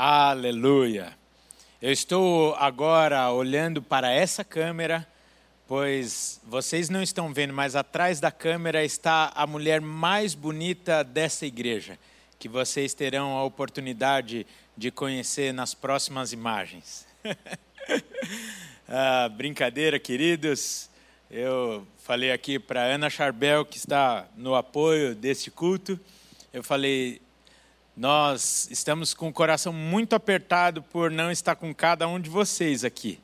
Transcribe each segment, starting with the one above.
Aleluia. Eu estou agora olhando para essa câmera, pois vocês não estão vendo, mas atrás da câmera está a mulher mais bonita dessa igreja, que vocês terão a oportunidade de conhecer nas próximas imagens. ah, brincadeira, queridos. Eu falei aqui para Ana Charbel, que está no apoio deste culto. Eu falei, nós estamos com o coração muito apertado por não estar com cada um de vocês aqui,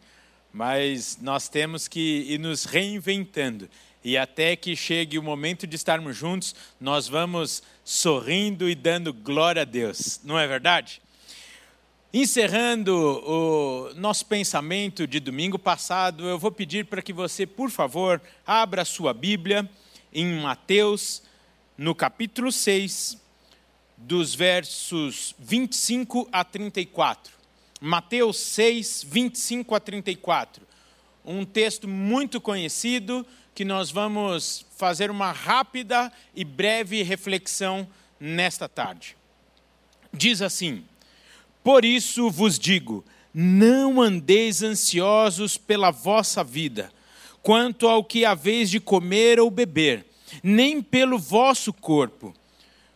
mas nós temos que ir nos reinventando. E até que chegue o momento de estarmos juntos, nós vamos sorrindo e dando glória a Deus, não é verdade? Encerrando o nosso pensamento de domingo passado, eu vou pedir para que você, por favor, abra sua Bíblia em Mateus, no capítulo 6, dos versos 25 a 34. Mateus 6, 25 a 34. Um texto muito conhecido que nós vamos fazer uma rápida e breve reflexão nesta tarde. Diz assim: Por isso vos digo, não andeis ansiosos pela vossa vida, quanto ao que haveis de comer ou beber, nem pelo vosso corpo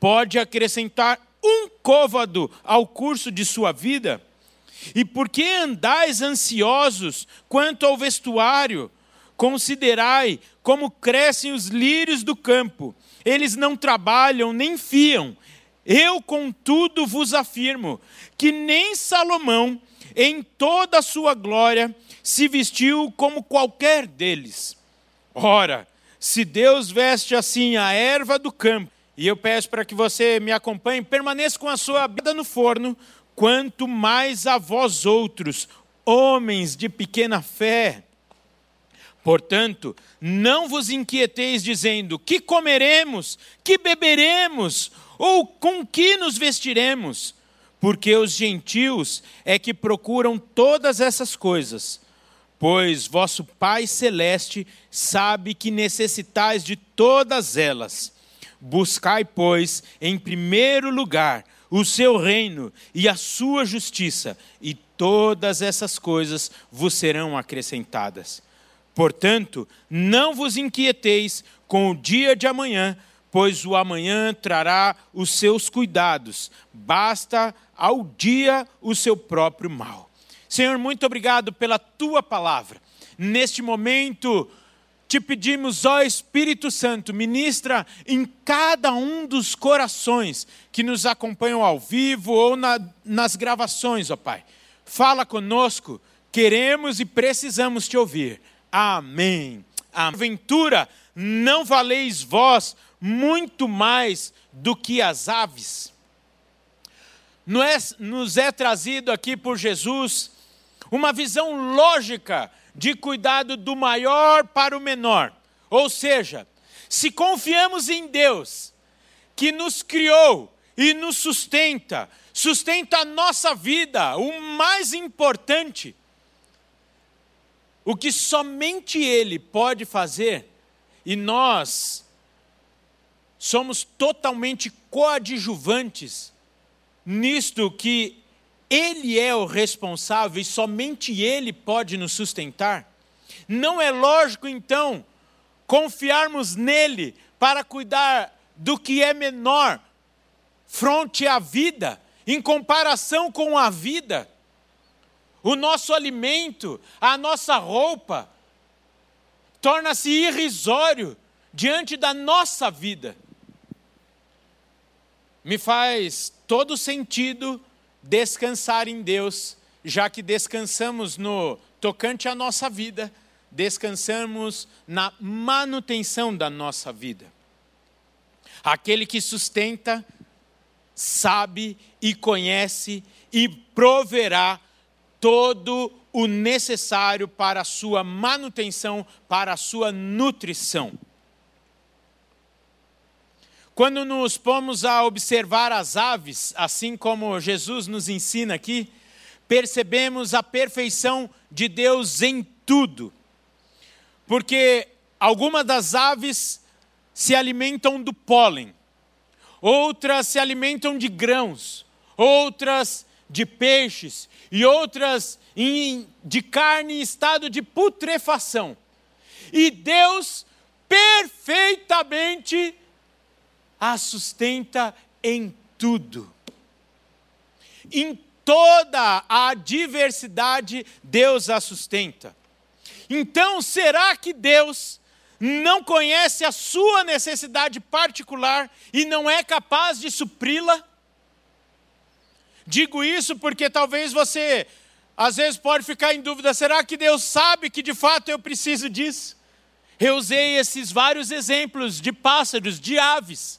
pode acrescentar um côvado ao curso de sua vida? E por que andais ansiosos quanto ao vestuário? Considerai como crescem os lírios do campo. Eles não trabalham nem fiam. Eu, contudo, vos afirmo que nem Salomão, em toda a sua glória, se vestiu como qualquer deles. Ora, se Deus veste assim a erva do campo, e eu peço para que você me acompanhe, permaneça com a sua vida no forno, quanto mais a vós outros, homens de pequena fé. Portanto, não vos inquieteis dizendo: que comeremos, que beberemos, ou com que nos vestiremos? Porque os gentios é que procuram todas essas coisas. Pois vosso Pai Celeste sabe que necessitais de todas elas. Buscai, pois, em primeiro lugar o seu reino e a sua justiça, e todas essas coisas vos serão acrescentadas. Portanto, não vos inquieteis com o dia de amanhã, pois o amanhã trará os seus cuidados, basta ao dia o seu próprio mal. Senhor, muito obrigado pela tua palavra. Neste momento, te pedimos, ó Espírito Santo, ministra em cada um dos corações que nos acompanham ao vivo ou na, nas gravações, ó Pai. Fala conosco, queremos e precisamos te ouvir. Amém. Aventura não valeis vós muito mais do que as aves. Nos é trazido aqui por Jesus uma visão lógica de cuidado do maior para o menor. Ou seja, se confiamos em Deus, que nos criou e nos sustenta, sustenta a nossa vida, o mais importante, o que somente Ele pode fazer, e nós somos totalmente coadjuvantes nisto que ele é o responsável e somente Ele pode nos sustentar? Não é lógico, então, confiarmos nele para cuidar do que é menor, fronte à vida, em comparação com a vida? O nosso alimento, a nossa roupa, torna-se irrisório diante da nossa vida. Me faz todo sentido descansar em Deus, já que descansamos no tocante à nossa vida, descansamos na manutenção da nossa vida. Aquele que sustenta, sabe e conhece e proverá todo o necessário para a sua manutenção, para a sua nutrição. Quando nos pomos a observar as aves, assim como Jesus nos ensina aqui, percebemos a perfeição de Deus em tudo. Porque algumas das aves se alimentam do pólen, outras se alimentam de grãos, outras de peixes e outras de carne em estado de putrefação. E Deus perfeitamente a sustenta em tudo. Em toda a diversidade, Deus a sustenta. Então, será que Deus não conhece a sua necessidade particular e não é capaz de supri-la? Digo isso porque talvez você, às vezes, pode ficar em dúvida: será que Deus sabe que de fato eu preciso disso? Eu usei esses vários exemplos de pássaros, de aves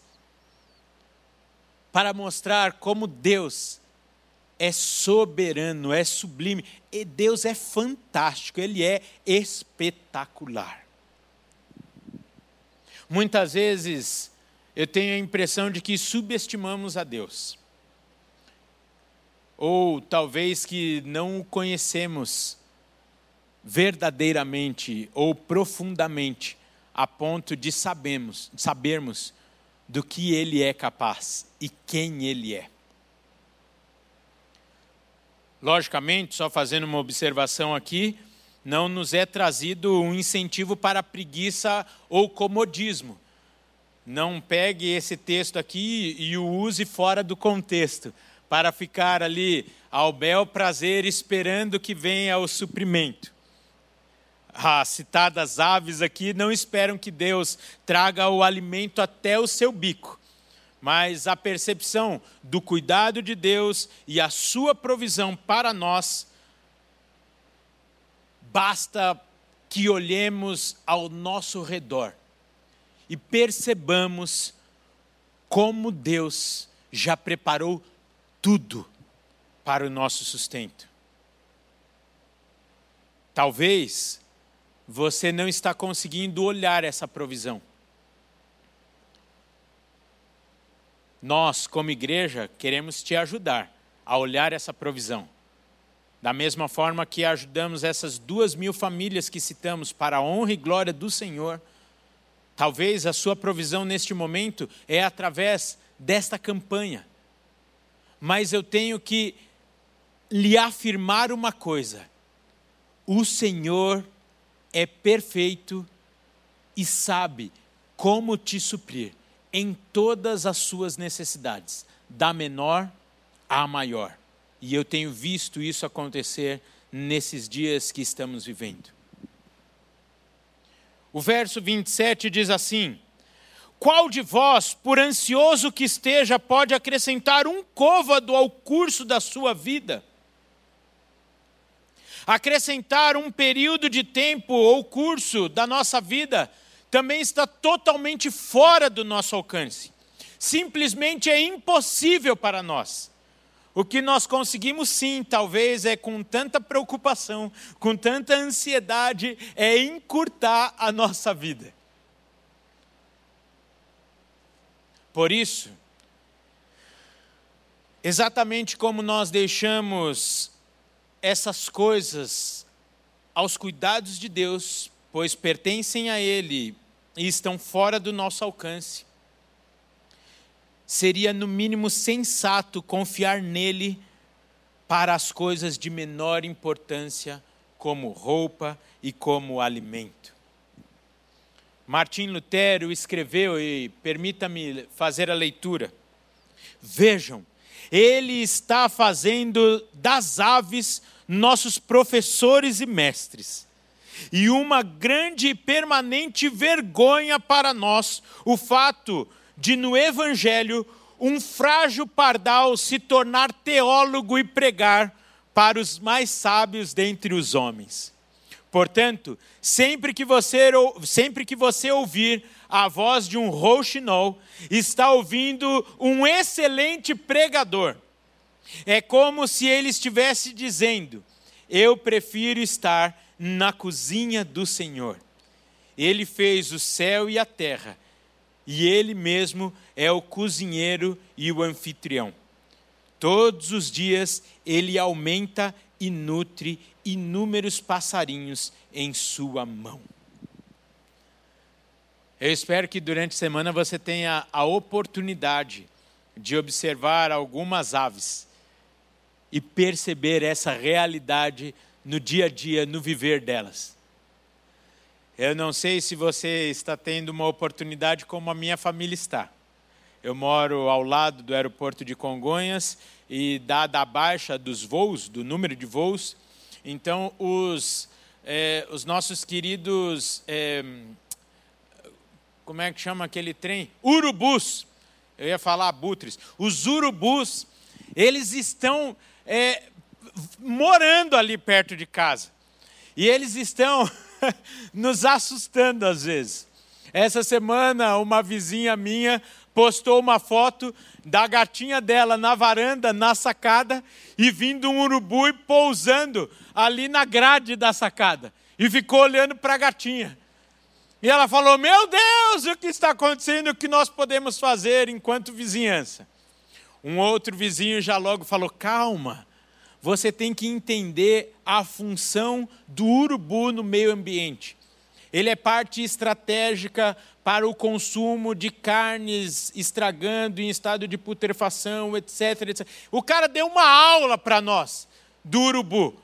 para mostrar como Deus é soberano, é sublime. E Deus é fantástico, Ele é espetacular. Muitas vezes eu tenho a impressão de que subestimamos a Deus. Ou talvez que não o conhecemos verdadeiramente ou profundamente, a ponto de sabemos, sabermos do que ele é capaz e quem ele é. Logicamente, só fazendo uma observação aqui, não nos é trazido um incentivo para preguiça ou comodismo. Não pegue esse texto aqui e o use fora do contexto, para ficar ali ao bel prazer esperando que venha o suprimento as citadas aves aqui não esperam que Deus traga o alimento até o seu bico, mas a percepção do cuidado de Deus e a sua provisão para nós, basta que olhemos ao nosso redor e percebamos como Deus já preparou tudo para o nosso sustento. Talvez você não está conseguindo olhar essa provisão. Nós, como igreja, queremos te ajudar a olhar essa provisão. Da mesma forma que ajudamos essas duas mil famílias que citamos para a honra e glória do Senhor, talvez a sua provisão neste momento é através desta campanha. Mas eu tenho que lhe afirmar uma coisa: o Senhor é perfeito e sabe como te suprir em todas as suas necessidades, da menor à maior. E eu tenho visto isso acontecer nesses dias que estamos vivendo. O verso 27 diz assim: Qual de vós, por ansioso que esteja, pode acrescentar um côvado ao curso da sua vida? Acrescentar um período de tempo ou curso da nossa vida também está totalmente fora do nosso alcance. Simplesmente é impossível para nós. O que nós conseguimos sim, talvez, é com tanta preocupação, com tanta ansiedade, é encurtar a nossa vida. Por isso, exatamente como nós deixamos essas coisas aos cuidados de Deus, pois pertencem a Ele e estão fora do nosso alcance. Seria, no mínimo, sensato confiar nele para as coisas de menor importância, como roupa e como alimento. Martim Lutero escreveu, e permita-me fazer a leitura. Vejam, ele está fazendo das aves nossos professores e mestres. E uma grande e permanente vergonha para nós o fato de, no Evangelho, um frágil pardal se tornar teólogo e pregar para os mais sábios dentre os homens. Portanto, sempre que você, sempre que você ouvir a voz de um rouxinol, está ouvindo um excelente pregador. É como se ele estivesse dizendo: eu prefiro estar na cozinha do Senhor. Ele fez o céu e a terra, e Ele mesmo é o cozinheiro e o anfitrião. Todos os dias Ele aumenta e nutre inúmeros passarinhos em sua mão. Eu espero que durante a semana você tenha a oportunidade de observar algumas aves e perceber essa realidade no dia a dia, no viver delas. Eu não sei se você está tendo uma oportunidade como a minha família está. Eu moro ao lado do aeroporto de Congonhas e dada a baixa dos voos, do número de voos, então os, é, os nossos queridos, é, como é que chama aquele trem? Urubus, eu ia falar abutres, os urubus, eles estão é, morando ali perto de casa. E eles estão nos assustando às vezes. Essa semana, uma vizinha minha postou uma foto da gatinha dela na varanda, na sacada, e vindo um urubu e pousando ali na grade da sacada. E ficou olhando para a gatinha. E ela falou: Meu Deus, o que está acontecendo? O que nós podemos fazer enquanto vizinhança? Um outro vizinho já logo falou: Calma, você tem que entender a função do urubu no meio ambiente. Ele é parte estratégica para o consumo de carnes estragando em estado de putrefação, etc, etc. O cara deu uma aula para nós do urubu.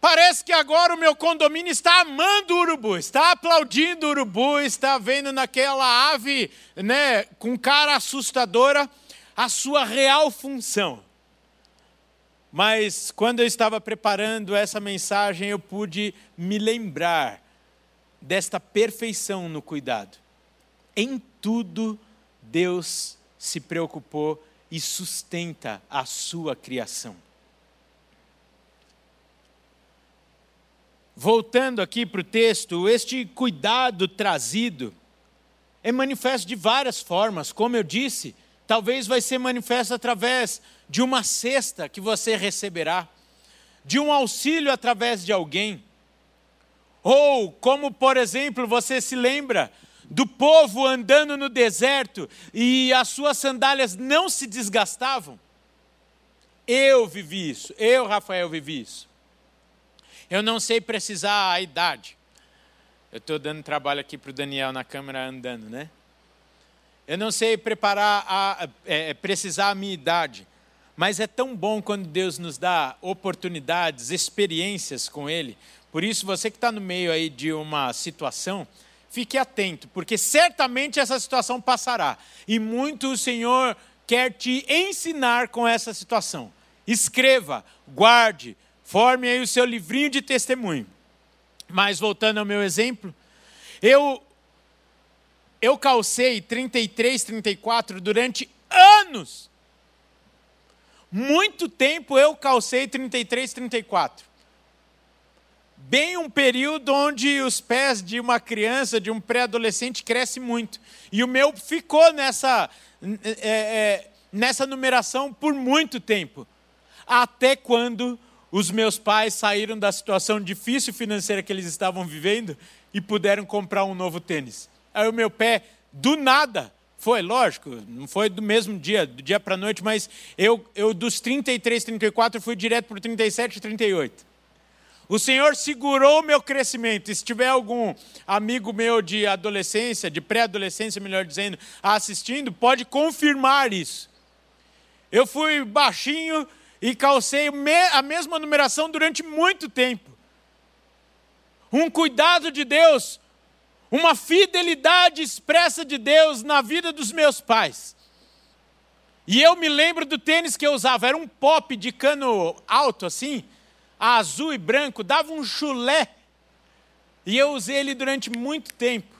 Parece que agora o meu condomínio está amando o urubu, está aplaudindo o urubu, está vendo naquela ave, né, com cara assustadora, a sua real função. Mas quando eu estava preparando essa mensagem, eu pude me lembrar desta perfeição no cuidado. Em tudo, Deus se preocupou e sustenta a sua criação. Voltando aqui para o texto, este cuidado trazido é manifesto de várias formas. Como eu disse, talvez vai ser manifesto através de uma cesta que você receberá, de um auxílio através de alguém. Ou, como por exemplo, você se lembra do povo andando no deserto e as suas sandálias não se desgastavam? Eu vivi isso, eu, Rafael, vivi isso. Eu não sei precisar a idade. Eu estou dando trabalho aqui para o Daniel na câmera andando, né? Eu não sei preparar a, é, é, precisar a minha idade, mas é tão bom quando Deus nos dá oportunidades, experiências com Ele. Por isso, você que está no meio aí de uma situação, fique atento, porque certamente essa situação passará. E muito o Senhor quer te ensinar com essa situação. Escreva, guarde, forme aí o seu livrinho de testemunho. Mas voltando ao meu exemplo, eu eu calcei 33, 34 durante anos. Muito tempo eu calcei 33, 34. Bem um período onde os pés de uma criança, de um pré-adolescente, crescem muito. E o meu ficou nessa, é, é, nessa numeração por muito tempo. Até quando os meus pais saíram da situação difícil financeira que eles estavam vivendo e puderam comprar um novo tênis. Aí o meu pé, do nada, foi, lógico, não foi do mesmo dia, do dia para a noite, mas eu, eu dos 33, 34 fui direto para o 37, 38. O Senhor segurou o meu crescimento. E se tiver algum amigo meu de adolescência, de pré-adolescência, melhor dizendo, assistindo, pode confirmar isso. Eu fui baixinho e calcei a mesma numeração durante muito tempo. Um cuidado de Deus uma fidelidade expressa de Deus na vida dos meus pais. E eu me lembro do tênis que eu usava, era um pop de cano alto assim, azul e branco, dava um chulé. E eu usei ele durante muito tempo.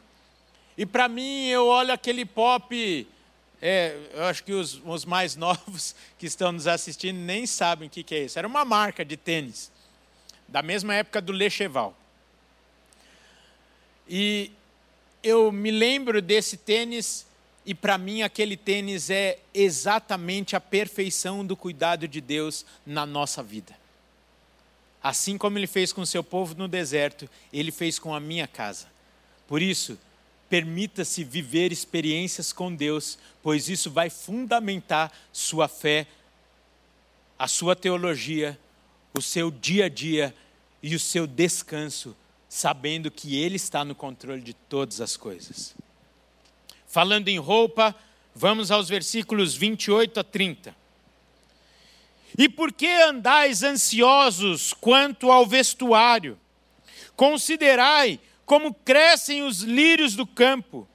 E para mim, eu olho aquele pop, é, eu acho que os, os, mais novos que estão nos assistindo nem sabem o que, que é isso. Era uma marca de tênis, da mesma época do Lecheval. E eu me lembro desse tênis e para mim aquele tênis é exatamente a perfeição do cuidado de Deus na nossa vida. Assim como ele fez com seu povo no deserto, ele fez com a minha casa. Por isso, permita-se viver experiências com Deus, pois isso vai fundamentar sua fé, a sua teologia, o seu dia a dia e o seu descanso, sabendo que Ele está no controle de todas as coisas. Falando em roupa, vamos aos versículos 28 a 30. E por que andais ansiosos quanto ao vestuário? Considerai como crescem os lírios do campo.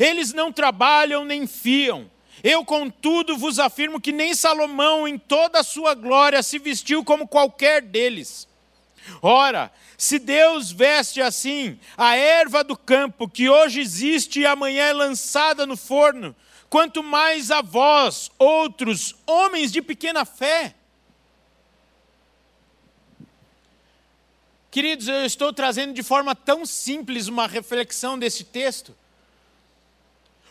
Eles não trabalham nem fiam. Eu, contudo, vos afirmo que nem Salomão, em toda a sua glória, se vestiu como qualquer deles. Ora, se Deus veste assim a erva do campo, que hoje existe e amanhã é lançada no forno, quanto mais a vós, outros homens de pequena fé. Queridos, eu estou trazendo de forma tão simples uma reflexão desse texto,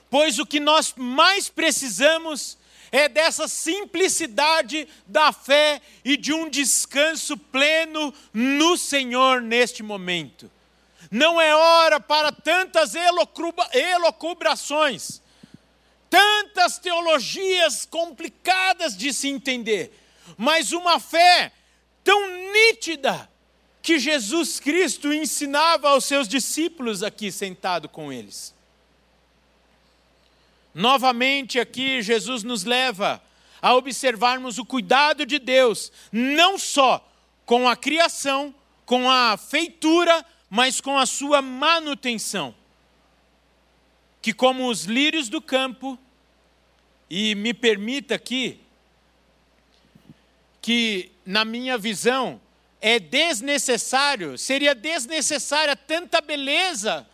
pois o que nós mais precisamos é dessa simplicidade da fé e de um descanso pleno no Senhor neste momento. Não é hora para tantas elocubrações, tantas teologias complicadas de se entender, mas uma fé tão nítida que Jesus Cristo ensinava aos seus discípulos aqui sentado com eles. Novamente aqui Jesus nos leva a observarmos o cuidado de Deus, não só com a criação, com a feitura, mas com a sua manutenção. Que como os lírios do campo, e me permita aqui, que na minha visão, é desnecessário, seria desnecessária tanta beleza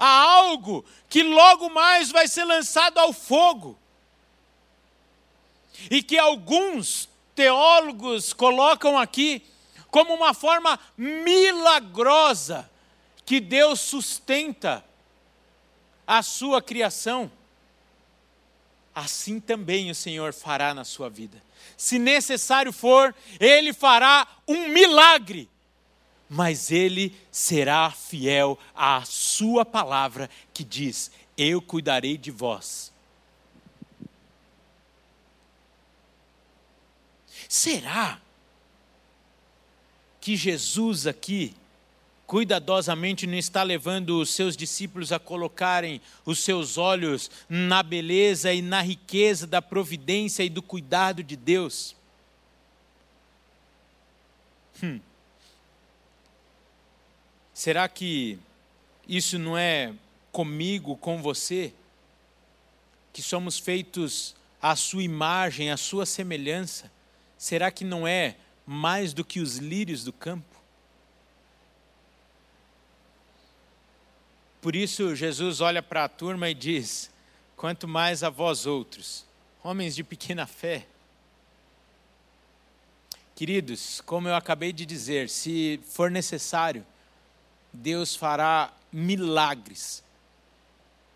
a algo que logo mais vai ser lançado ao fogo. E que alguns teólogos colocam aqui como uma forma milagrosa que Deus sustenta a sua criação. Assim também o Senhor fará na sua vida se necessário for, ele fará um milagre, mas ele será fiel à sua palavra que diz: Eu cuidarei de vós. Será que Jesus aqui cuidadosamente não está levando os seus discípulos a colocarem os seus olhos na beleza e na riqueza da providência e do cuidado de Deus. Hum. Será que isso não é comigo, com você, que somos feitos à sua imagem, à sua semelhança? Será que não é mais do que os lírios do campo? Por isso, Jesus olha para a turma e diz: Quanto mais a vós outros, homens de pequena fé. Queridos, como eu acabei de dizer, se for necessário, Deus fará milagres.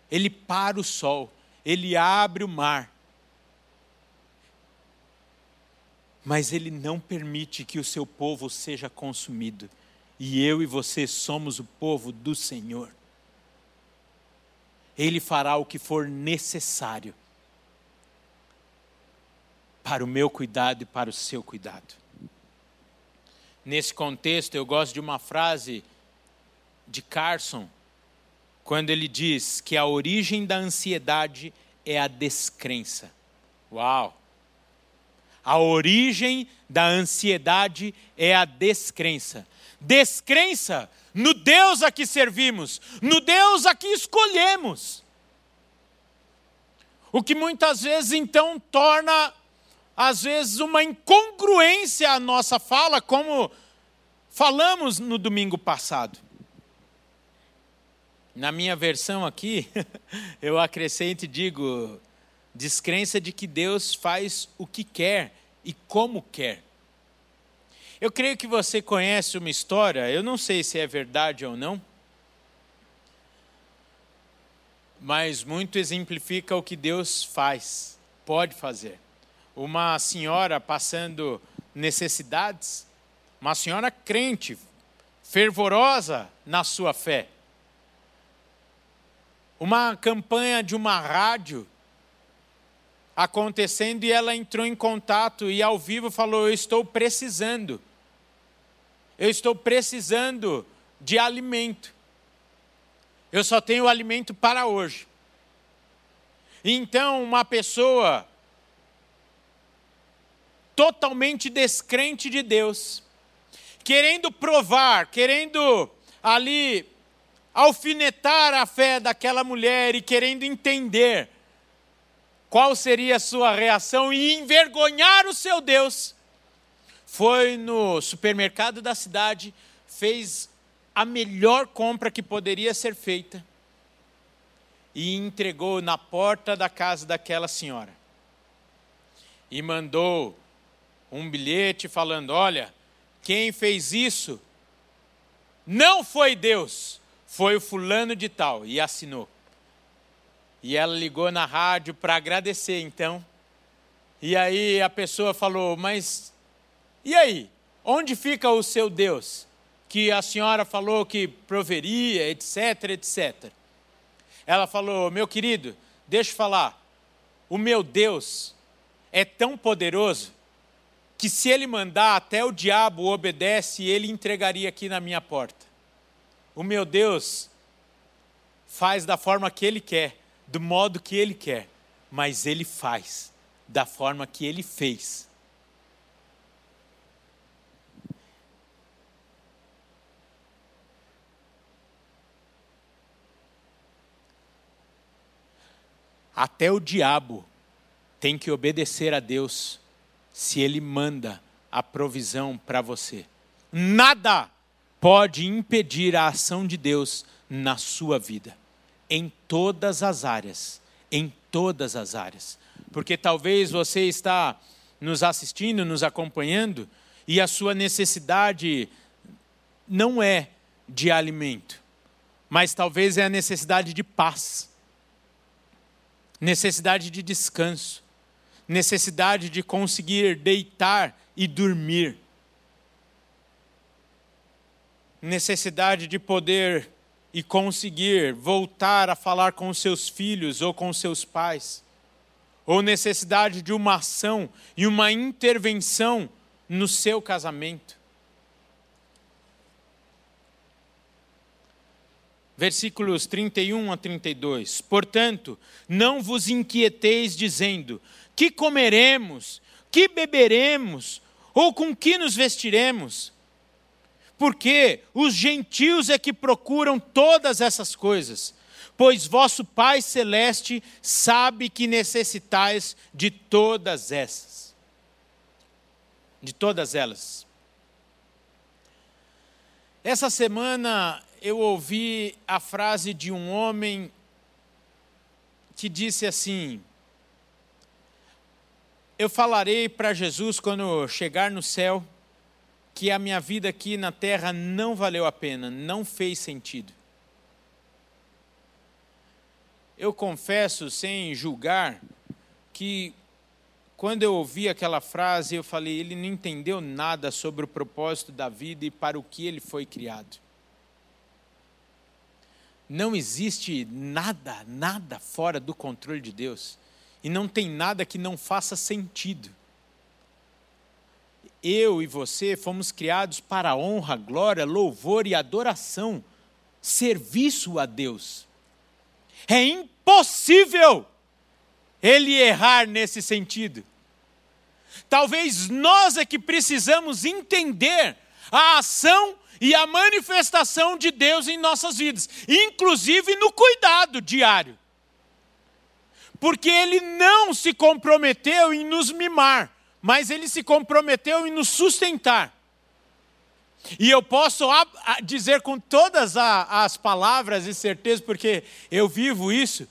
Ele para o sol, ele abre o mar. Mas ele não permite que o seu povo seja consumido. E eu e você somos o povo do Senhor. Ele fará o que for necessário para o meu cuidado e para o seu cuidado. Nesse contexto, eu gosto de uma frase de Carson, quando ele diz que a origem da ansiedade é a descrença. Uau! A origem da ansiedade é a descrença. Descrença no Deus a que servimos, no Deus a que escolhemos. O que muitas vezes então torna, às vezes, uma incongruência a nossa fala, como falamos no domingo passado. Na minha versão aqui, eu acrescento e digo: descrença de que Deus faz o que quer e como quer. Eu creio que você conhece uma história, eu não sei se é verdade ou não, mas muito exemplifica o que Deus faz, pode fazer. Uma senhora passando necessidades, uma senhora crente, fervorosa na sua fé. Uma campanha de uma rádio acontecendo e ela entrou em contato e ao vivo falou: Eu estou precisando, eu estou precisando de alimento. Eu só tenho alimento para hoje. Então, uma pessoa totalmente descrente de Deus, querendo provar, querendo ali alfinetar a fé daquela mulher e querendo entender qual seria a sua reação e envergonhar o seu Deus, foi no supermercado da cidade, fez a melhor compra que poderia ser feita e entregou na porta da casa daquela senhora. E mandou um bilhete falando: Olha, quem fez isso não foi Deus, foi o fulano de tal, e assinou. E ela ligou na rádio para agradecer, então. E aí a pessoa falou: Mas e aí? Onde fica o seu Deus? Que a senhora falou que proveria, etc, etc. Ela falou: Meu querido, deixa eu falar. O meu Deus é tão poderoso que se ele mandar, até o diabo obedece ele entregaria aqui na minha porta. O meu Deus faz da forma que ele quer, do modo que ele quer, mas ele faz da forma que ele fez. Até o diabo tem que obedecer a Deus se ele manda a provisão para você. Nada pode impedir a ação de Deus na sua vida, em todas as áreas, em todas as áreas. Porque talvez você está nos assistindo, nos acompanhando, e a sua necessidade não é de alimento, mas talvez é a necessidade de paz, necessidade de descanso, necessidade de conseguir deitar e dormir, necessidade de poder e conseguir voltar a falar com seus filhos ou com seus pais, ou necessidade de uma ação e uma intervenção no seu casamento. Versículos 31 a 32. Portanto, não vos inquieteis dizendo: que comeremos, que beberemos, ou com que nos vestiremos? Porque os gentios é que procuram todas essas coisas, pois vosso Pai Celeste sabe que necessitais de todas essas. De todas elas. Essa semana eu ouvi a frase de um homem que disse assim: eu falarei para Jesus quando chegar no céu que a minha vida aqui na terra não valeu a pena, não fez sentido. Eu confesso, sem julgar, que quando eu ouvi aquela frase, eu falei: ele não entendeu nada sobre o propósito da vida e para o que ele foi criado. Não existe nada, nada fora do controle de Deus e não tem nada que não faça sentido. Eu e você fomos criados para honra, glória, louvor e adoração, serviço a Deus. É impossível ele errar nesse sentido. Talvez nós é que precisamos entender a ação e a manifestação de Deus em nossas vidas, inclusive no cuidado diário porque ele não se comprometeu em nos mimar, mas ele se comprometeu em nos sustentar. E eu posso dizer com todas as palavras e certeza, porque eu vivo isso,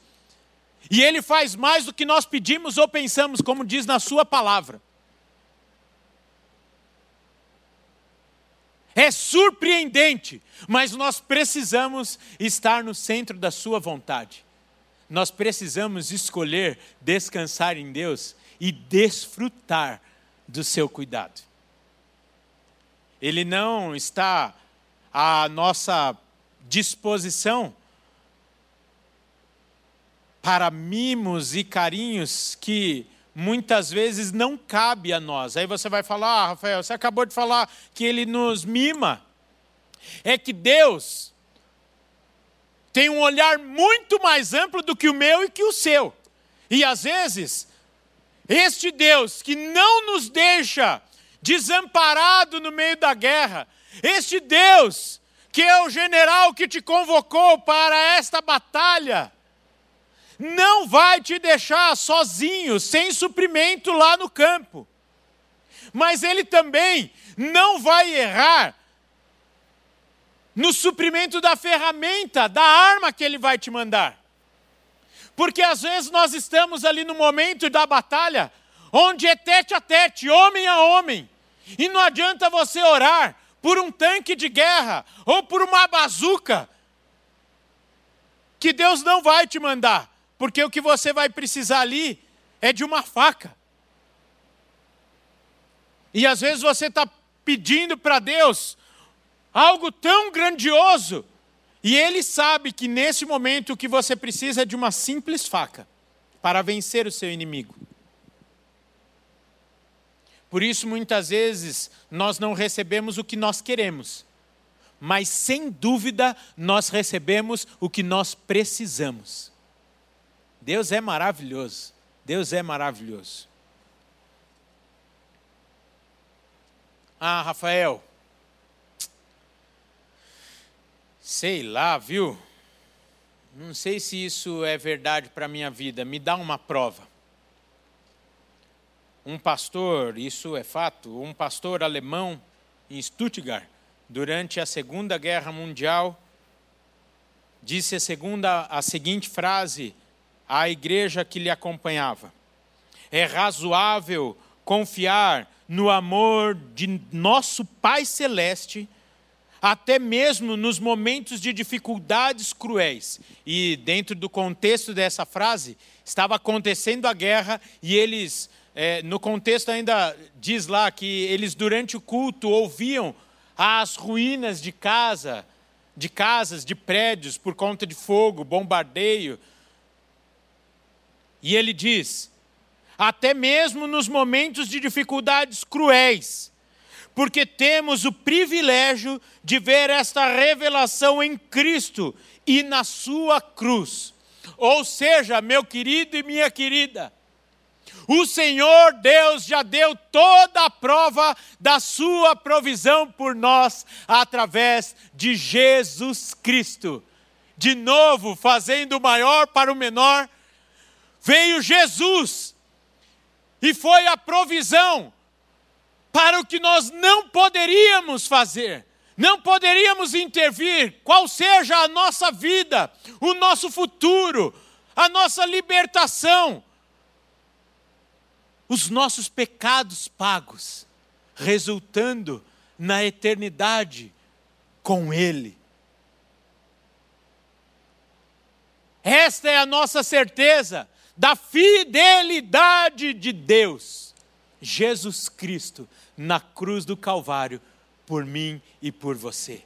e ele faz mais do que nós pedimos ou pensamos, como diz na sua palavra. É surpreendente, mas nós precisamos estar no centro da sua vontade nós precisamos escolher descansar em Deus e desfrutar do seu cuidado. ele não está à nossa disposição para mimos e carinhos que muitas vezes não cabe a nós. Aí você vai falar, ah, Rafael, você acabou de falar que ele nos mima. É que Deus tem um olhar muito mais amplo do que o meu e que o seu. E às vezes, este Deus que não nos deixa desamparado no meio da guerra, este Deus que é o general que te convocou para esta batalha, não vai te deixar sozinho, sem suprimento lá no campo. Mas ele também não vai errar no suprimento da ferramenta, da arma que ele vai te mandar. Porque às vezes nós estamos ali no momento da batalha, onde é tete a tete, homem a homem, e não adianta você orar por um tanque de guerra ou por uma bazuca, que Deus não vai te mandar. Porque o que você vai precisar ali é de uma faca. E às vezes você está pedindo para Deus algo tão grandioso, e Ele sabe que nesse momento o que você precisa é de uma simples faca para vencer o seu inimigo. Por isso, muitas vezes, nós não recebemos o que nós queremos, mas sem dúvida nós recebemos o que nós precisamos. Deus é maravilhoso. Deus é maravilhoso. Ah, Rafael. Sei lá, viu? Não sei se isso é verdade para a minha vida. Me dá uma prova. Um pastor, isso é fato, um pastor alemão em Stuttgart, durante a Segunda Guerra Mundial, disse a, segunda, a seguinte frase à igreja que lhe acompanhava. É razoável confiar no amor de nosso Pai Celeste, até mesmo nos momentos de dificuldades cruéis. E dentro do contexto dessa frase, estava acontecendo a guerra e eles, é, no contexto ainda diz lá que eles durante o culto ouviam as ruínas de casa, de casas, de prédios por conta de fogo, bombardeio, e ele diz: até mesmo nos momentos de dificuldades cruéis, porque temos o privilégio de ver esta revelação em Cristo e na Sua cruz. Ou seja, meu querido e minha querida, o Senhor Deus já deu toda a prova da Sua provisão por nós através de Jesus Cristo. De novo, fazendo o maior para o menor, veio Jesus e foi a provisão para o que nós não poderíamos fazer, não poderíamos intervir, qual seja a nossa vida, o nosso futuro, a nossa libertação, os nossos pecados pagos, resultando na eternidade com Ele. Esta é a nossa certeza da fidelidade de Deus, Jesus Cristo, na cruz do Calvário, por mim e por você.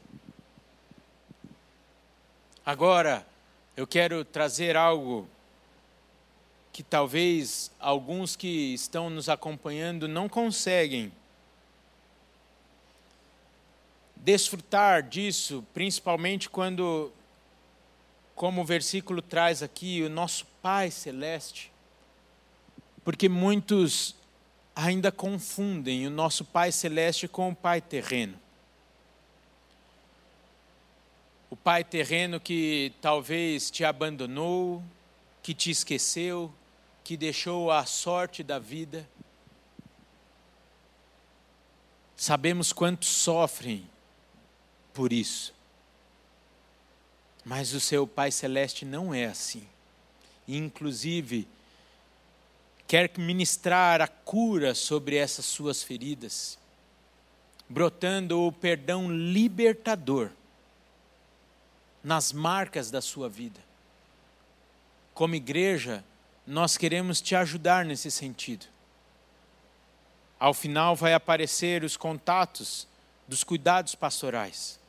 Agora, eu quero trazer algo que talvez alguns que estão nos acompanhando não conseguem desfrutar disso, principalmente quando como o versículo traz aqui, o nosso Pai Celeste. Porque muitos ainda confundem o nosso Pai Celeste com o Pai terreno. O Pai terreno que talvez te abandonou, que te esqueceu, que deixou a sorte da vida. Sabemos quantos sofrem por isso. Mas o seu Pai Celeste não é assim. Inclusive, quer ministrar a cura sobre essas suas feridas, brotando o perdão libertador nas marcas da sua vida. Como igreja, nós queremos te ajudar nesse sentido. Ao final vai aparecer os contatos dos cuidados pastorais,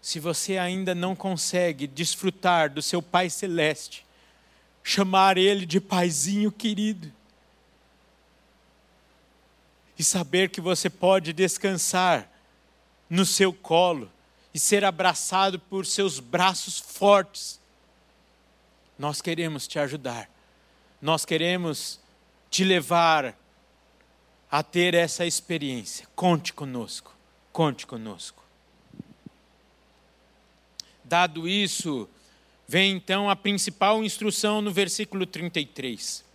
se você ainda não consegue desfrutar do seu Pai Celeste, chamar Ele de Paizinho querido, e saber que você pode descansar no seu colo e ser abraçado por seus braços fortes, nós queremos te ajudar, nós queremos te levar a ter essa experiência. Conte conosco, conte conosco. Dado isso, vem então a principal instrução no versículo 33.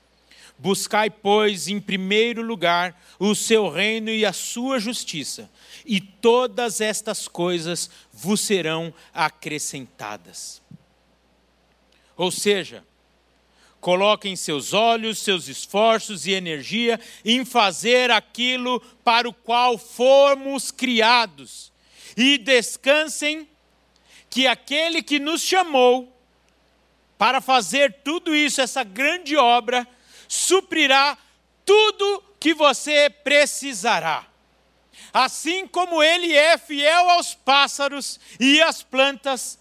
Buscai, pois, em primeiro lugar o seu reino e a sua justiça, e todas estas coisas vos serão acrescentadas. Ou seja, coloquem seus olhos, seus esforços e energia em fazer aquilo para o qual fomos criados, e descansem que aquele que nos chamou para fazer tudo isso, essa grande obra, suprirá tudo que você precisará. Assim como ele é fiel aos pássaros e às plantas,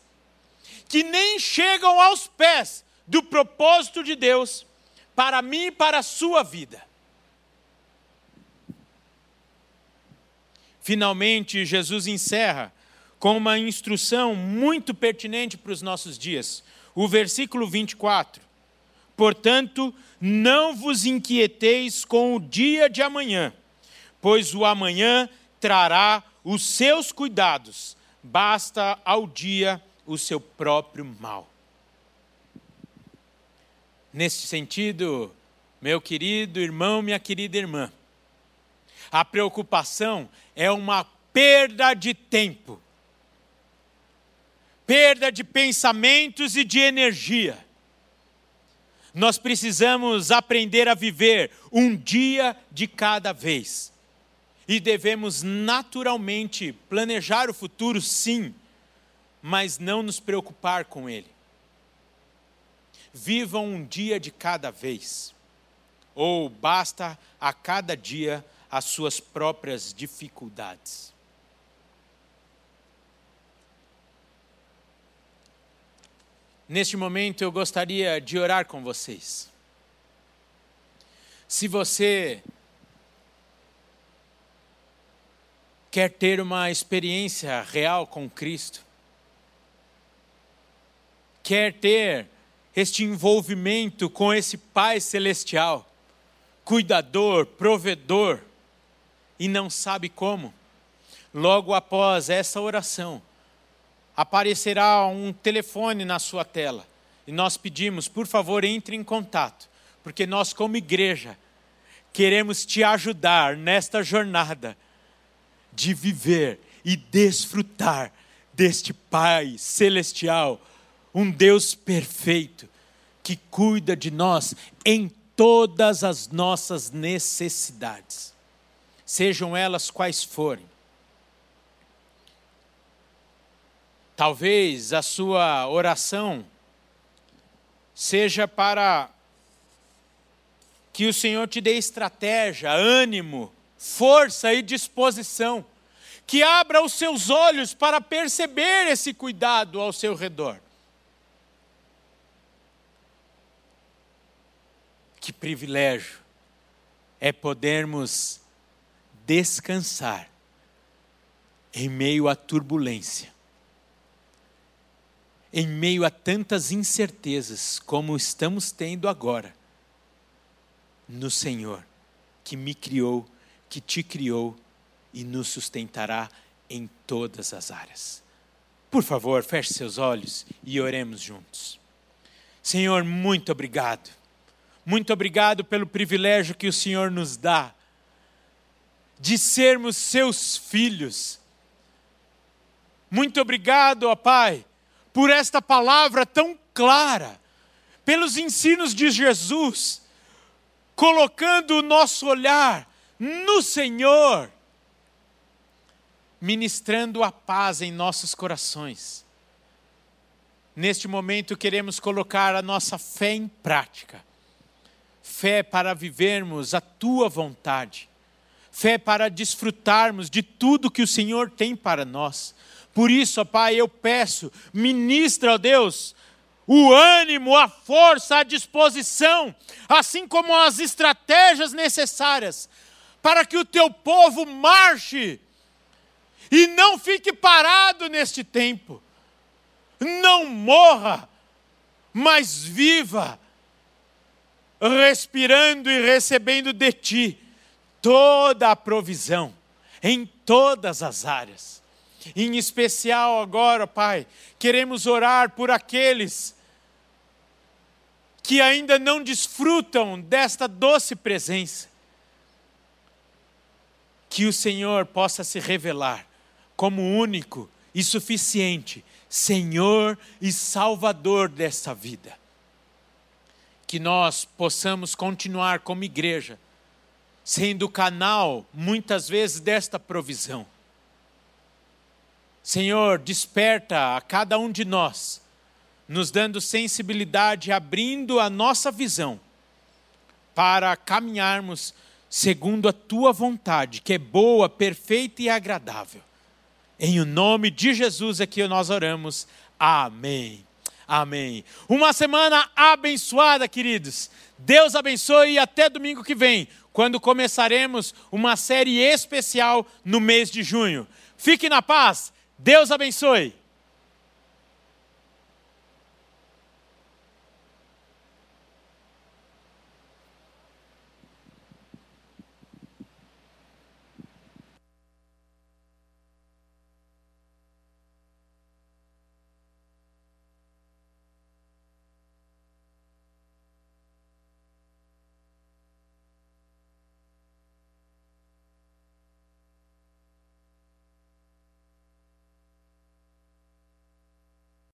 que nem chegam aos pés do propósito de Deus para mim e para a sua vida. Finalmente, Jesus encerra com uma instrução muito pertinente para os nossos dias. O versículo 24. Portanto, não vos inquieteis com o dia de amanhã, pois o amanhã trará os seus cuidados, basta ao dia o seu próprio mal. Neste sentido, meu querido irmão, minha querida irmã, a preocupação é uma perda de tempo, perda de pensamentos e de energia nós precisamos aprender a viver um dia de cada vez. E devemos naturalmente planejar o futuro, sim, mas não nos preocupar com ele. Vivam um dia de cada vez, ou basta a cada dia as suas próprias dificuldades. Neste momento eu gostaria de orar com vocês. Se você quer ter uma experiência real com Cristo, quer ter este envolvimento com esse Pai Celestial, cuidador, provedor, e não sabe como, logo após essa oração, aparecerá um telefone na sua tela. E nós pedimos, por favor, entre em contato, porque nós, como igreja, queremos te ajudar nesta jornada de viver e desfrutar deste Pai celestial, um Deus perfeito, que cuida de nós em todas as nossas necessidades, sejam elas quais forem. Talvez a sua oração seja para que o Senhor te dê estratégia, ânimo, força e disposição, que abra os seus olhos para perceber esse cuidado ao seu redor. Que privilégio é podermos descansar em meio à turbulência em meio a tantas incertezas como estamos tendo agora, no Senhor, que me criou, que te criou e nos sustentará em todas as áreas. Por favor, feche seus olhos e oremos juntos. Senhor, muito obrigado. Muito obrigado pelo privilégio que o Senhor nos dá de sermos seus filhos. Muito obrigado, ó Pai por esta palavra tão clara, pelos ensinos de Jesus, colocando o nosso olhar no Senhor, ministrando a paz em nossos corações. Neste momento queremos colocar a nossa fé em prática. Fé para vivermos a tua vontade. fé para desfrutarmos de tudo que o Senhor tem para nós. Por isso, ó Pai, eu peço, ministra, ó Deus, o ânimo, a força, a disposição, assim como as estratégias necessárias, para que o teu povo marche e não fique parado neste tempo, não morra, mas viva, respirando e recebendo de ti toda a provisão em todas as áreas. Em especial agora, Pai, queremos orar por aqueles que ainda não desfrutam desta doce presença. Que o Senhor possa se revelar como único e suficiente Senhor e Salvador desta vida. Que nós possamos continuar como igreja, sendo canal, muitas vezes, desta provisão Senhor, desperta a cada um de nós, nos dando sensibilidade, abrindo a nossa visão para caminharmos segundo a tua vontade, que é boa, perfeita e agradável. Em o nome de Jesus é que nós oramos. Amém. Amém. Uma semana abençoada, queridos. Deus abençoe e até domingo que vem, quando começaremos uma série especial no mês de junho. Fique na paz. Deus abençoe.